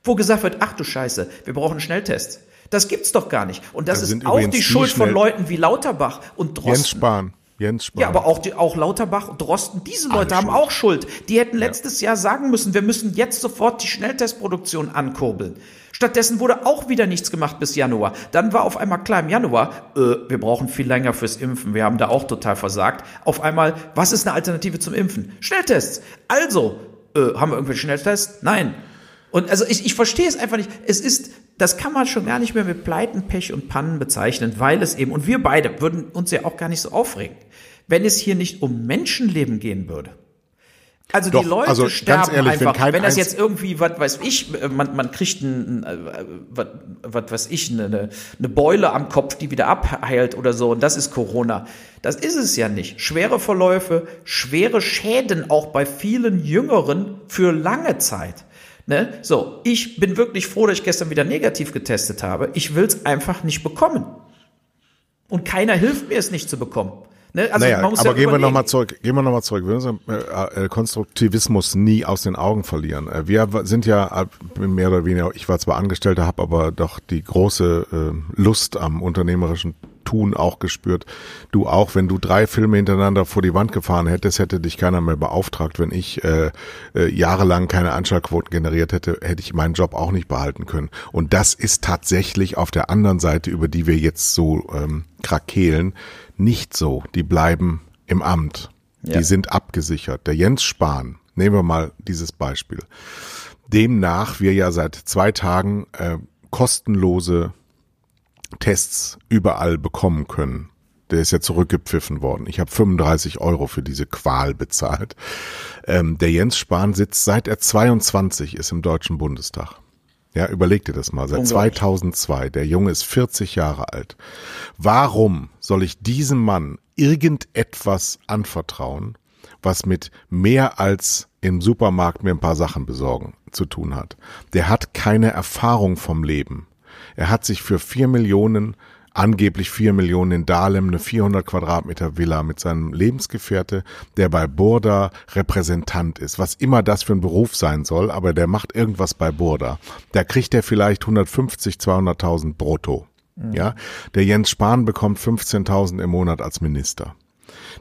wo gesagt wird, ach du Scheiße, wir brauchen Schnelltests. Das gibt's doch gar nicht. Und das, das ist auch die Schuld von Leuten wie Lauterbach und Drosten. Jens Spahn. Jens Spahn. Ja, aber auch, die, auch Lauterbach und Drosten, diese Leute haben schuld. auch Schuld. Die hätten letztes ja. Jahr sagen müssen, wir müssen jetzt sofort die Schnelltestproduktion ankurbeln. Stattdessen wurde auch wieder nichts gemacht bis Januar. Dann war auf einmal klar im Januar, äh, wir brauchen viel länger fürs Impfen. Wir haben da auch total versagt. Auf einmal, was ist eine Alternative zum Impfen? Schnelltests. Also, äh, haben wir irgendwelche Schnelltests? Nein. Und also ich, ich verstehe es einfach nicht. Es ist das kann man schon gar nicht mehr mit Pleiten, Pech und Pannen bezeichnen, weil es eben, und wir beide würden uns ja auch gar nicht so aufregen, wenn es hier nicht um Menschenleben gehen würde. Also Doch, die Leute also sterben ehrlich, wenn einfach. kein Wenn, das jetzt irgendwie, was weiß ich, man, man kriegt ein, äh, was, was weiß ich, eine- eine Beule am Kopf, die wieder abheilt oder so, und das ist Corona. Das ist es ja nicht. Schwere Verläufe, schwere Schäden auch bei vielen Jüngeren für lange Zeit. Ne? So, ich bin wirklich froh, dass ich gestern wieder negativ getestet habe. Ich will es einfach nicht bekommen. Und keiner hilft mir es nicht zu bekommen. Ne? Also naja, aber ja gehen wir nochmal zurück, gehen wir nochmal zurück. Wir müssen äh, äh, Konstruktivismus nie aus den Augen verlieren. Äh, wir sind ja mehr oder weniger, ich war zwar Angestellter, habe aber doch die große Lust am unternehmerischen Tun auch gespürt. Du auch, wenn du drei Filme hintereinander vor die Wand gefahren hättest, hätte dich keiner mehr beauftragt. Wenn ich äh, äh, jahrelang keine Anschlagquoten generiert hätte, hätte ich meinen Job auch nicht behalten können. Und das ist tatsächlich auf der anderen Seite, über die wir jetzt so ähm, krakeelen, nicht so. Die bleiben im Amt. Ja. Die sind abgesichert. Der Jens Spahn, nehmen wir mal dieses Beispiel. Demnach wir ja seit zwei Tagen äh, kostenlose Tests überall bekommen können. Der ist ja zurückgepfiffen worden. Ich habe 35 Euro für diese Qual bezahlt. Ähm, der Jens Spahn sitzt seit er 22 ist im Deutschen Bundestag. Ja, überleg dir das mal. Seit Unglaublich. 2002. Der Junge ist 40 Jahre alt. Warum soll ich diesem Mann irgendetwas anvertrauen, was mit mehr als im Supermarkt mir ein paar Sachen besorgen zu tun hat? Der hat keine Erfahrung vom Leben. Er hat sich für vier Millionen, angeblich vier Millionen in Dahlem, eine 400 Quadratmeter Villa mit seinem Lebensgefährte, der bei Burda Repräsentant ist, was immer das für ein Beruf sein soll, aber der macht irgendwas bei Burda. Da kriegt er vielleicht 150, 200.000 brutto. Ja, der Jens Spahn bekommt 15.000 im Monat als Minister.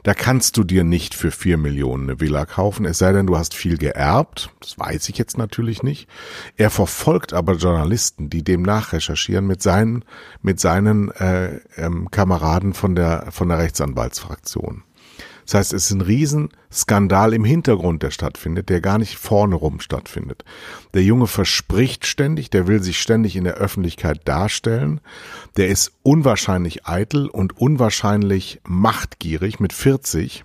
Da kannst du dir nicht für vier Millionen eine Villa kaufen, es sei denn, du hast viel geerbt. Das weiß ich jetzt natürlich nicht. Er verfolgt aber Journalisten, die dem nachrecherchieren mit seinen, mit seinen äh, ähm, Kameraden von der, von der Rechtsanwaltsfraktion. Das heißt, es ist ein Riesenskandal im Hintergrund, der stattfindet, der gar nicht vorne rum stattfindet. Der Junge verspricht ständig, der will sich ständig in der Öffentlichkeit darstellen. Der ist unwahrscheinlich eitel und unwahrscheinlich machtgierig mit 40.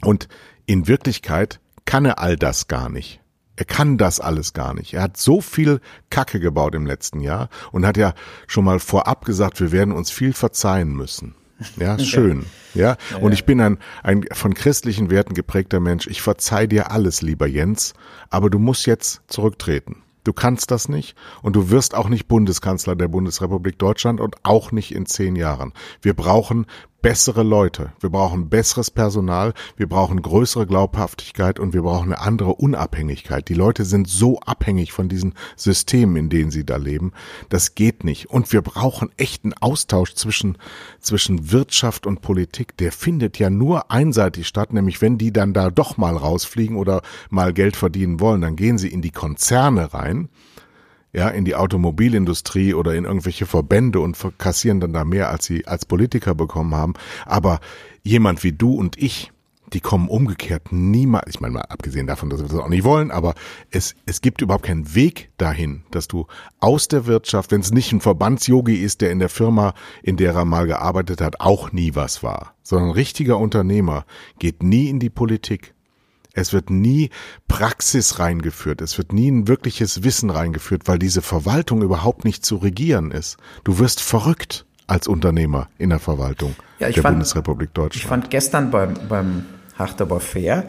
Und in Wirklichkeit kann er all das gar nicht. Er kann das alles gar nicht. Er hat so viel Kacke gebaut im letzten Jahr und hat ja schon mal vorab gesagt, wir werden uns viel verzeihen müssen. Ja, schön. Ja, und ich bin ein, ein von christlichen Werten geprägter Mensch. Ich verzeih dir alles, lieber Jens, aber du musst jetzt zurücktreten. Du kannst das nicht und du wirst auch nicht Bundeskanzler der Bundesrepublik Deutschland und auch nicht in zehn Jahren. Wir brauchen bessere Leute. Wir brauchen besseres Personal. Wir brauchen größere Glaubhaftigkeit und wir brauchen eine andere Unabhängigkeit. Die Leute sind so abhängig von diesen Systemen, in denen sie da leben. Das geht nicht. Und wir brauchen echten Austausch zwischen, zwischen Wirtschaft und Politik. Der findet ja nur einseitig statt, nämlich wenn die dann da doch mal rausfliegen oder mal Geld verdienen wollen, dann gehen sie in die Konzerne rein ja, in die Automobilindustrie oder in irgendwelche Verbände und kassieren dann da mehr, als sie als Politiker bekommen haben. Aber jemand wie du und ich, die kommen umgekehrt niemals, ich meine mal abgesehen davon, dass wir das auch nicht wollen, aber es, es gibt überhaupt keinen Weg dahin, dass du aus der Wirtschaft, wenn es nicht ein Verbandsyogi ist, der in der Firma, in der er mal gearbeitet hat, auch nie was war, sondern ein richtiger Unternehmer geht nie in die Politik. Es wird nie Praxis reingeführt. Es wird nie ein wirkliches Wissen reingeführt, weil diese Verwaltung überhaupt nicht zu regieren ist. Du wirst verrückt als Unternehmer in der Verwaltung Ja, ich der fand- Bundesrepublik Ich Deutschland. fand gestern beim, beim Hart aber fair,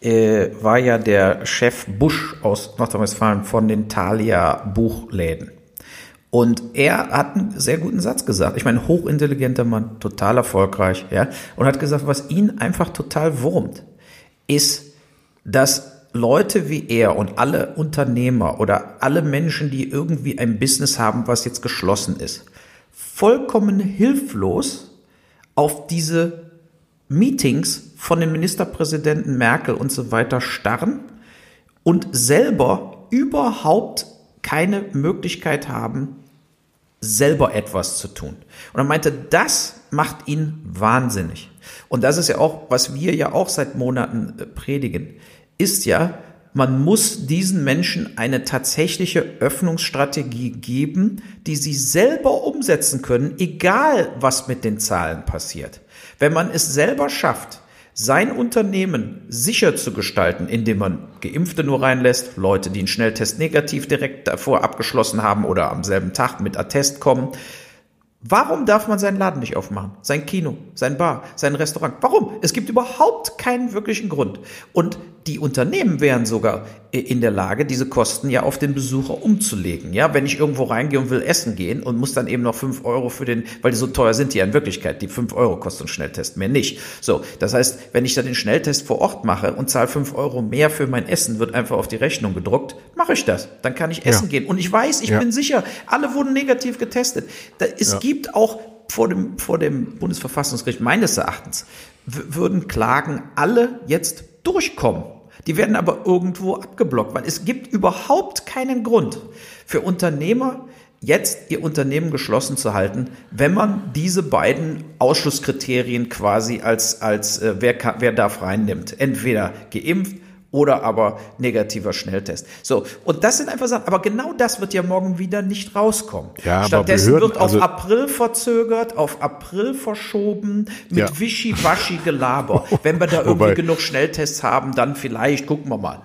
äh, war ja der Chef Busch aus Nordrhein-Westfalen von den Thalia Buchläden. Und er hat einen sehr guten Satz gesagt. Ich meine, hochintelligenter Mann, total erfolgreich, ja. Und hat gesagt, was ihn einfach total wurmt, ist, dass Leute wie er und alle Unternehmer oder alle Menschen, die irgendwie ein Business haben, was jetzt geschlossen ist, vollkommen hilflos auf diese Meetings von den Ministerpräsidenten Merkel und so weiter starren und selber überhaupt keine Möglichkeit haben, selber etwas zu tun. Und er meinte, das macht ihn wahnsinnig. Und das ist ja auch, was wir ja auch seit Monaten äh, predigen, ist ja, man muss diesen Menschen eine tatsächliche Öffnungsstrategie geben, die sie selber umsetzen können, egal was mit den Zahlen passiert. Wenn man es selber schafft, sein Unternehmen sicher zu gestalten, indem man Geimpfte nur reinlässt, Leute, die einen Schnelltest negativ direkt davor abgeschlossen haben oder am selben Tag mit Attest kommen, Warum darf man seinen Laden nicht aufmachen? Sein Kino, sein Bar, sein Restaurant? Warum? Es gibt überhaupt keinen wirklichen Grund. Und die Unternehmen wären sogar in der Lage, diese Kosten ja auf den Besucher umzulegen. Ja, wenn ich irgendwo reingehe und will essen gehen und muss dann eben noch fünf Euro für den, weil die so teuer sind die ja in Wirklichkeit, die fünf Euro kostet ein Schnelltest, mehr nicht. So, das heißt, wenn ich dann den Schnelltest vor Ort mache und zahle fünf Euro mehr für mein Essen, wird einfach auf die Rechnung gedruckt, mache ich das. Dann kann ich essen ja. gehen. Und ich weiß, ich ja. bin sicher, alle wurden negativ getestet. Da, es ja. gibt auch vor dem, vor dem Bundesverfassungsgericht meines Erachtens würden Klagen alle jetzt durchkommen. Die werden aber irgendwo abgeblockt, weil es gibt überhaupt keinen Grund für Unternehmer, jetzt ihr Unternehmen geschlossen zu halten, wenn man diese beiden Ausschlusskriterien quasi als, als äh, wer, kann, wer darf reinnimmt. Entweder geimpft oder aber negativer Schnelltest. So, und das sind einfach Sachen, aber genau das wird ja morgen wieder nicht rauskommen. Ja, Stattdessen Behörden, wird auf also, April verzögert, auf April verschoben, mit ja. Wischiwaschi Gelaber. Wenn wir da irgendwie Wobei, genug Schnelltests haben, dann vielleicht, gucken wir mal.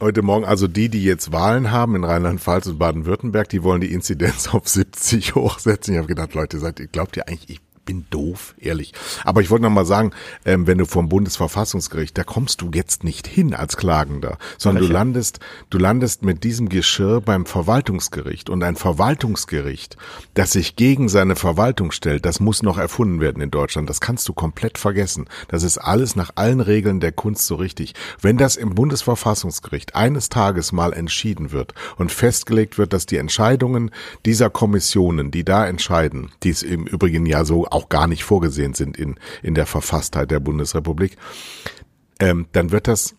Heute Morgen, also die, die jetzt Wahlen haben in Rheinland-Pfalz und Baden-Württemberg, die wollen die Inzidenz auf 70 hochsetzen. Ich habe gedacht, Leute, seid ihr, glaubt ihr eigentlich, ich bin doof, ehrlich. Aber ich wollte noch mal sagen, ähm, wenn du vom Bundesverfassungsgericht, da kommst du jetzt nicht hin als Klagender, sondern du landest, du landest mit diesem Geschirr beim Verwaltungsgericht und ein Verwaltungsgericht, das sich gegen seine Verwaltung stellt, das muss noch erfunden werden in Deutschland. Das kannst du komplett vergessen. Das ist alles nach allen Regeln der Kunst so richtig. Wenn das im Bundesverfassungsgericht eines Tages mal entschieden wird und festgelegt wird, dass die Entscheidungen dieser Kommissionen, die da entscheiden, die es im Übrigen ja so auch gar nicht vorgesehen sind in, in der Verfasstheit der Bundesrepublik, ähm, dann wird das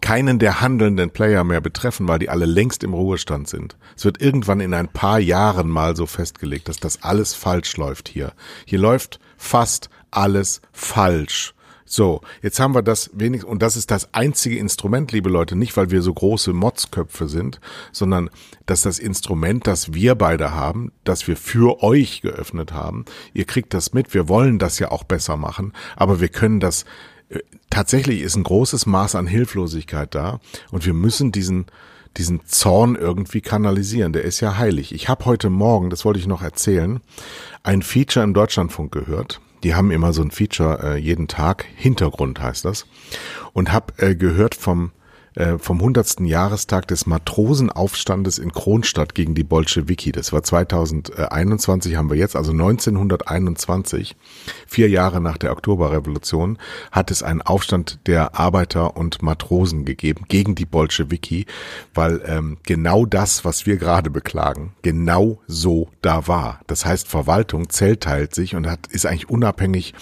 keinen der handelnden Player mehr betreffen, weil die alle längst im Ruhestand sind. Es wird irgendwann in ein paar Jahren mal so festgelegt, dass das alles falsch läuft hier. Hier läuft fast alles falsch. So, jetzt haben wir das wenig und das ist das einzige Instrument, liebe Leute, nicht weil wir so große Motzköpfe sind, sondern dass das Instrument, das wir beide haben, das wir für euch geöffnet haben. Ihr kriegt das mit, wir wollen das ja auch besser machen, aber wir können das äh, tatsächlich ist ein großes Maß an Hilflosigkeit da und wir müssen diesen diesen Zorn irgendwie kanalisieren. Der ist ja heilig. Ich habe heute Morgen, das wollte ich noch erzählen, ein Feature im Deutschlandfunk gehört die haben immer so ein Feature äh, jeden Tag, Hintergrund heißt das. Und habe äh, gehört vom äh, vom 100. Jahrestag des Matrosenaufstandes in Kronstadt gegen die Bolschewiki. Das war 2021, haben wir jetzt, also 1921, vier Jahre nach der Oktoberrevolution, hat es einen Aufstand der Arbeiter und Matrosen gegeben gegen die Bolschewiki, weil ähm, genau das, was wir gerade beklagen, genau so da war. Das heißt, Verwaltung zellteilt sich und hat, ist eigentlich unabhängig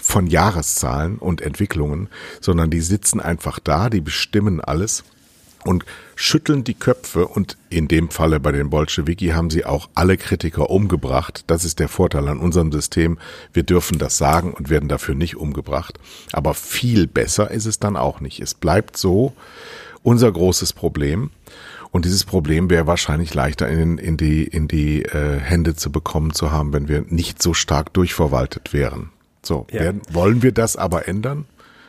von Jahreszahlen und Entwicklungen, sondern die sitzen einfach da, die bestimmen alles und schütteln die Köpfe und in dem Falle bei den Bolschewiki haben sie auch alle Kritiker umgebracht. Das ist der Vorteil an unserem System. Wir dürfen das sagen und werden dafür nicht umgebracht. Aber viel besser ist es dann auch nicht. Es bleibt so unser großes Problem. Und dieses Problem wäre wahrscheinlich leichter in, in die, in die äh, Hände zu bekommen zu haben, wenn wir nicht so stark durchverwaltet wären. So, ja. werden, wollen wir das aber ändern?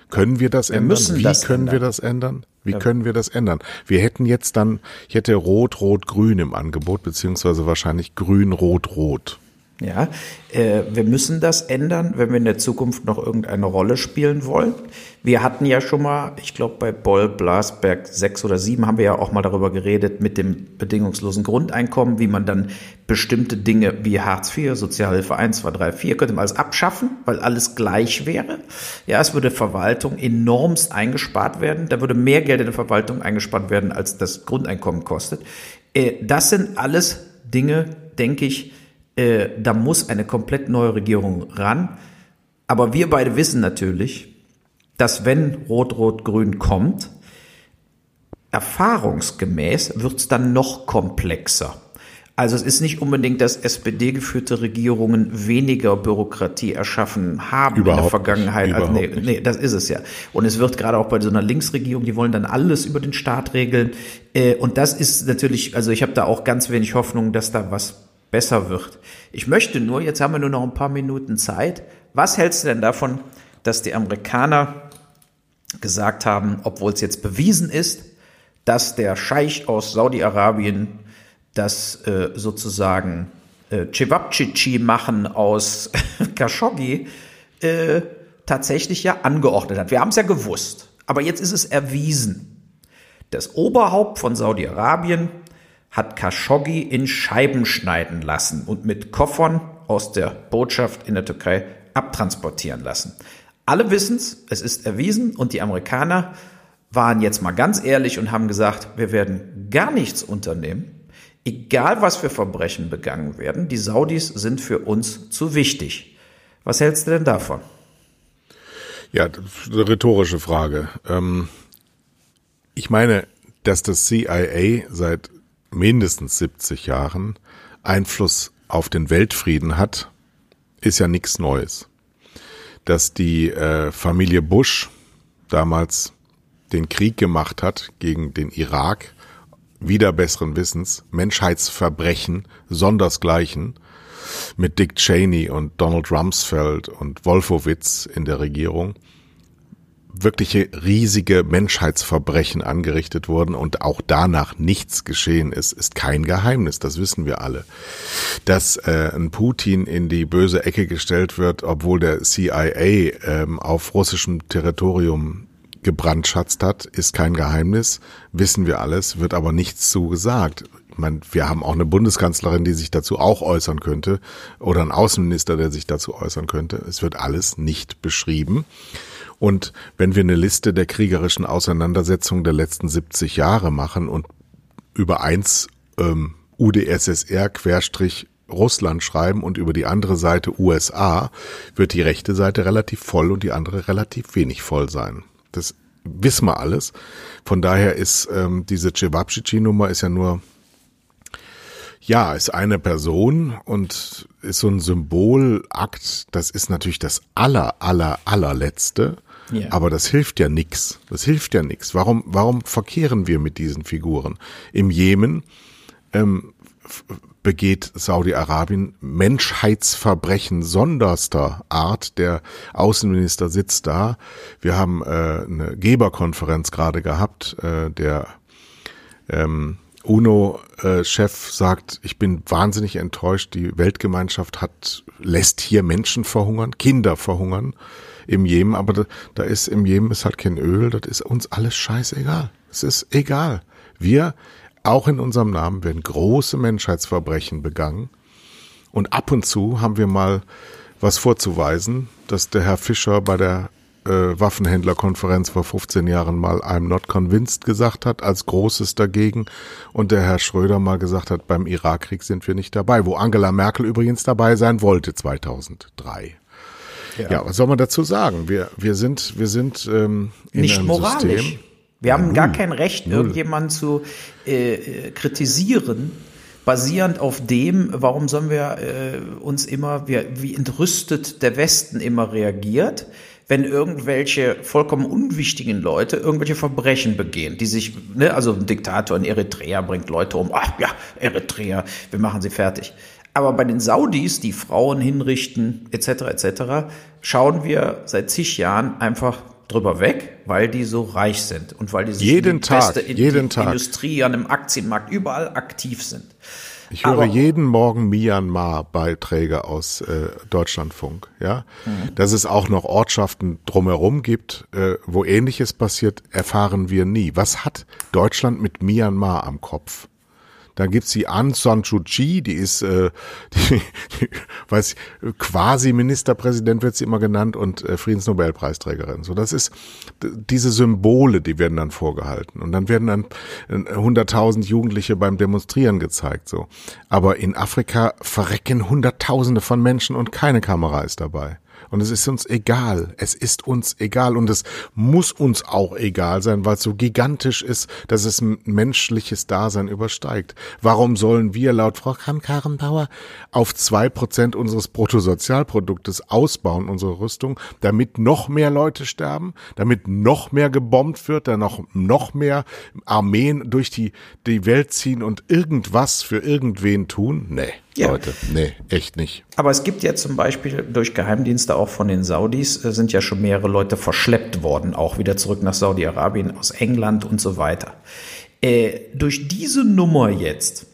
Können wir das wir ändern? Wie das können ändern. wir das ändern? Wie ja. können wir das ändern? Wir hätten jetzt dann, ich hätte Rot, Rot, Grün im Angebot, beziehungsweise wahrscheinlich Grün, Rot, Rot. Ja, äh, wir müssen das ändern, wenn wir in der Zukunft noch irgendeine Rolle spielen wollen. Wir hatten ja schon mal, ich glaube bei Boll Blasberg 6 oder 7 haben wir ja auch mal darüber geredet mit dem bedingungslosen Grundeinkommen, wie man dann bestimmte Dinge wie Hartz IV, Sozialhilfe 1, 2, 3, 4, könnte man alles abschaffen, weil alles gleich wäre. Ja, es würde Verwaltung enormst eingespart werden. Da würde mehr Geld in der Verwaltung eingespart werden, als das Grundeinkommen kostet. Äh, das sind alles Dinge, denke ich, äh, da muss eine komplett neue Regierung ran. Aber wir beide wissen natürlich, dass wenn Rot-Rot-Grün kommt, erfahrungsgemäß wird es dann noch komplexer. Also es ist nicht unbedingt, dass SPD-geführte Regierungen weniger Bürokratie erschaffen haben Überhaupt in der Vergangenheit. Nicht. Also, nee, nee, das ist es ja. Und es wird gerade auch bei so einer Linksregierung, die wollen dann alles über den Staat regeln. Äh, Und das ist natürlich, also ich habe da auch ganz wenig Hoffnung, dass da was besser wird. Ich möchte nur, jetzt haben wir nur noch ein paar Minuten Zeit. Was hältst du denn davon, dass die Amerikaner gesagt haben, obwohl es jetzt bewiesen ist, dass der Scheich aus Saudi-Arabien das äh, sozusagen äh, Cevapcici machen aus Khashoggi äh, tatsächlich ja angeordnet hat. Wir haben es ja gewusst, aber jetzt ist es erwiesen. Das Oberhaupt von Saudi-Arabien hat Khashoggi in Scheiben schneiden lassen und mit Koffern aus der Botschaft in der Türkei abtransportieren lassen. Alle wissen es, es ist erwiesen und die Amerikaner waren jetzt mal ganz ehrlich und haben gesagt, wir werden gar nichts unternehmen, egal was für Verbrechen begangen werden. Die Saudis sind für uns zu wichtig. Was hältst du denn davon? Ja, eine rhetorische Frage. Ähm, ich meine, dass das CIA seit mindestens 70 Jahren Einfluss auf den Weltfrieden hat, ist ja nichts Neues. Dass die äh, Familie Bush damals den Krieg gemacht hat gegen den Irak, wieder besseren Wissens, Menschheitsverbrechen, sondersgleichen, mit Dick Cheney und Donald Rumsfeld und Wolfowitz in der Regierung, wirkliche riesige Menschheitsverbrechen angerichtet wurden und auch danach nichts geschehen ist, ist kein Geheimnis, das wissen wir alle. Dass äh, ein Putin in die böse Ecke gestellt wird, obwohl der CIA ähm, auf russischem Territorium gebrandschatzt hat, ist kein Geheimnis, wissen wir alles, wird aber nichts zu gesagt. Ich meine, wir haben auch eine Bundeskanzlerin, die sich dazu auch äußern könnte, oder ein Außenminister, der sich dazu äußern könnte. Es wird alles nicht beschrieben. Und wenn wir eine Liste der kriegerischen Auseinandersetzungen der letzten 70 Jahre machen und über eins ähm, UdSSR Querstrich Russland schreiben und über die andere Seite USA, wird die rechte Seite relativ voll und die andere relativ wenig voll sein. Das wissen wir alles. Von daher ist ähm, diese Cevapcici-Nummer ist ja nur, ja, ist eine Person und ist so ein Symbolakt. Das ist natürlich das aller, aller, allerletzte. Aber das hilft ja nix. Das hilft ja nix. Warum, warum verkehren wir mit diesen Figuren? Im Jemen ähm, begeht Saudi-Arabien Menschheitsverbrechen sonderster Art. Der Außenminister sitzt da. Wir haben äh, eine Geberkonferenz gerade gehabt. Äh, der ähm, UNO-Chef sagt, ich bin wahnsinnig enttäuscht. Die Weltgemeinschaft hat lässt hier Menschen verhungern, Kinder verhungern im Jemen. Aber da, da ist im Jemen ist halt kein Öl. Das ist uns alles scheißegal. Es ist egal. Wir auch in unserem Namen werden große Menschheitsverbrechen begangen. Und ab und zu haben wir mal was vorzuweisen, dass der Herr Fischer bei der äh, Waffenhändlerkonferenz vor 15 Jahren mal I'm not convinced gesagt hat, als Großes dagegen. Und der Herr Schröder mal gesagt hat, beim Irakkrieg sind wir nicht dabei, wo Angela Merkel übrigens dabei sein wollte 2003. Ja, was soll man dazu sagen? Wir, wir sind, wir sind ähm, in Nicht einem moralisch. System. Wir haben null. gar kein Recht, irgendjemanden zu äh, äh, kritisieren, basierend auf dem, warum sollen wir äh, uns immer, wie, wie entrüstet der Westen immer reagiert, wenn irgendwelche vollkommen unwichtigen Leute irgendwelche Verbrechen begehen, die sich, ne, also ein Diktator in Eritrea bringt Leute um, ach ja, Eritrea, wir machen sie fertig. Aber bei den Saudis, die Frauen hinrichten, etc., etc., schauen wir seit zig Jahren einfach drüber weg, weil die so reich sind und weil die sich Jeden in die Tag, beste in jeden die Tag. Industrie, an dem Aktienmarkt, überall aktiv sind. Ich höre Aber- jeden Morgen Myanmar-Beiträge aus äh, Deutschlandfunk, ja. Mhm. Dass es auch noch Ortschaften drumherum gibt, äh, wo ähnliches passiert, erfahren wir nie. Was hat Deutschland mit Myanmar am Kopf? Dann gibt's die Aung San Suu Kyi, die ist, äh, die, die, weiß ich, quasi Ministerpräsident wird sie immer genannt und äh, Friedensnobelpreisträgerin. So, das ist diese Symbole, die werden dann vorgehalten und dann werden dann äh, 100.000 Jugendliche beim Demonstrieren gezeigt. So, aber in Afrika verrecken Hunderttausende von Menschen und keine Kamera ist dabei. Und es ist uns egal. Es ist uns egal. Und es muss uns auch egal sein, weil es so gigantisch ist, dass es menschliches Dasein übersteigt. Warum sollen wir laut Frau Kramp-Karrenbauer auf zwei Prozent unseres Bruttosozialproduktes ausbauen, unsere Rüstung, damit noch mehr Leute sterben, damit noch mehr gebombt wird, dann noch, noch mehr Armeen durch die, die Welt ziehen und irgendwas für irgendwen tun? Nee. Ja. Leute, nee, echt nicht. Aber es gibt ja zum Beispiel durch Geheimdienste auch von den Saudis, äh, sind ja schon mehrere Leute verschleppt worden, auch wieder zurück nach Saudi-Arabien, aus England und so weiter. Äh, durch diese Nummer jetzt,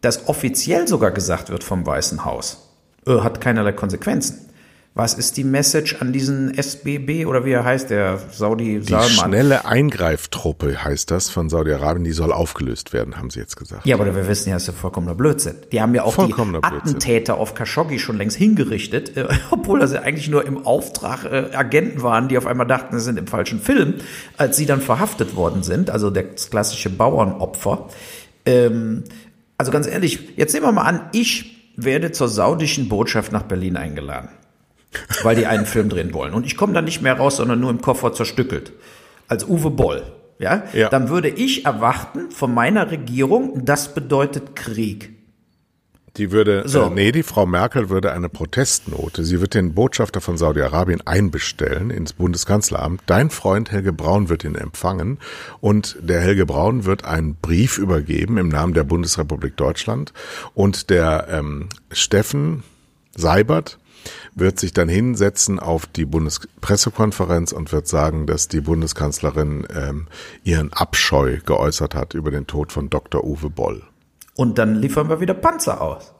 dass offiziell sogar gesagt wird vom Weißen Haus, äh, hat keinerlei Konsequenzen. Was ist die Message an diesen SBB oder wie er heißt, der Saudi Die schnelle Eingreiftruppe heißt das von Saudi-Arabien, die soll aufgelöst werden, haben sie jetzt gesagt. Ja, aber wir wissen ja, das ist ja vollkommener Blödsinn. Die haben ja auch die Attentäter auf Khashoggi schon längst hingerichtet, äh, obwohl das ja eigentlich nur im Auftrag äh, Agenten waren, die auf einmal dachten, sie sind im falschen Film, als sie dann verhaftet worden sind, also das klassische Bauernopfer. Ähm, also ganz ehrlich, jetzt nehmen wir mal an, ich werde zur saudischen Botschaft nach Berlin eingeladen weil die einen Film drehen wollen. Und ich komme dann nicht mehr raus, sondern nur im Koffer zerstückelt. Als Uwe Boll. Ja? ja. Dann würde ich erwarten von meiner Regierung, das bedeutet Krieg. Die würde, so. äh, nee, die Frau Merkel würde eine Protestnote, sie wird den Botschafter von Saudi-Arabien einbestellen ins Bundeskanzleramt. Dein Freund Helge Braun wird ihn empfangen und der Helge Braun wird einen Brief übergeben im Namen der Bundesrepublik Deutschland und der ähm, Steffen Seibert wird sich dann hinsetzen auf die Bundespressekonferenz und wird sagen, dass die Bundeskanzlerin ähm, ihren Abscheu geäußert hat über den Tod von Dr. Uwe Boll. Und dann liefern wir wieder Panzer aus,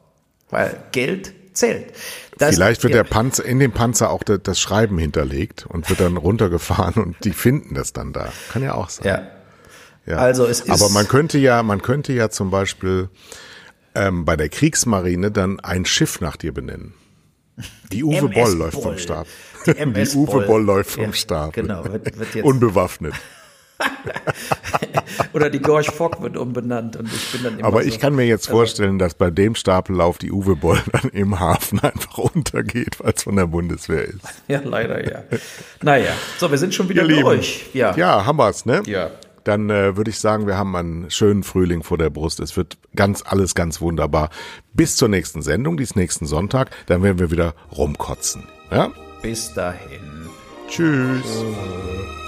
weil Geld zählt. Das, Vielleicht wird der Panzer in dem Panzer auch das Schreiben hinterlegt und wird dann runtergefahren und die finden das dann da. Kann ja auch sein. Ja. ja. Also es ist. Aber man könnte ja, man könnte ja zum Beispiel ähm, bei der Kriegsmarine dann ein Schiff nach dir benennen. Die Uwe MS Boll läuft vom Stab. Die, MS Die Uwe Boll, Boll läuft vom ja, Stab. Genau, wird, wird jetzt Unbewaffnet. Oder die Gorch Fock wird umbenannt und ich bin dann immer Aber ich kann mir jetzt vorstellen, dass bei dem Stapellauf die Uwe Boll dann im Hafen einfach untergeht, weil es von der Bundeswehr ist. Ja, leider ja. Naja, so, wir sind schon wieder durch. Ja, ja haben wir's, ne? Ja dann äh, würde ich sagen, wir haben einen schönen Frühling vor der Brust. Es wird ganz alles ganz wunderbar. Bis zur nächsten Sendung, dies nächsten Sonntag, dann werden wir wieder rumkotzen. Ja? Bis dahin. Tschüss. Tschüss.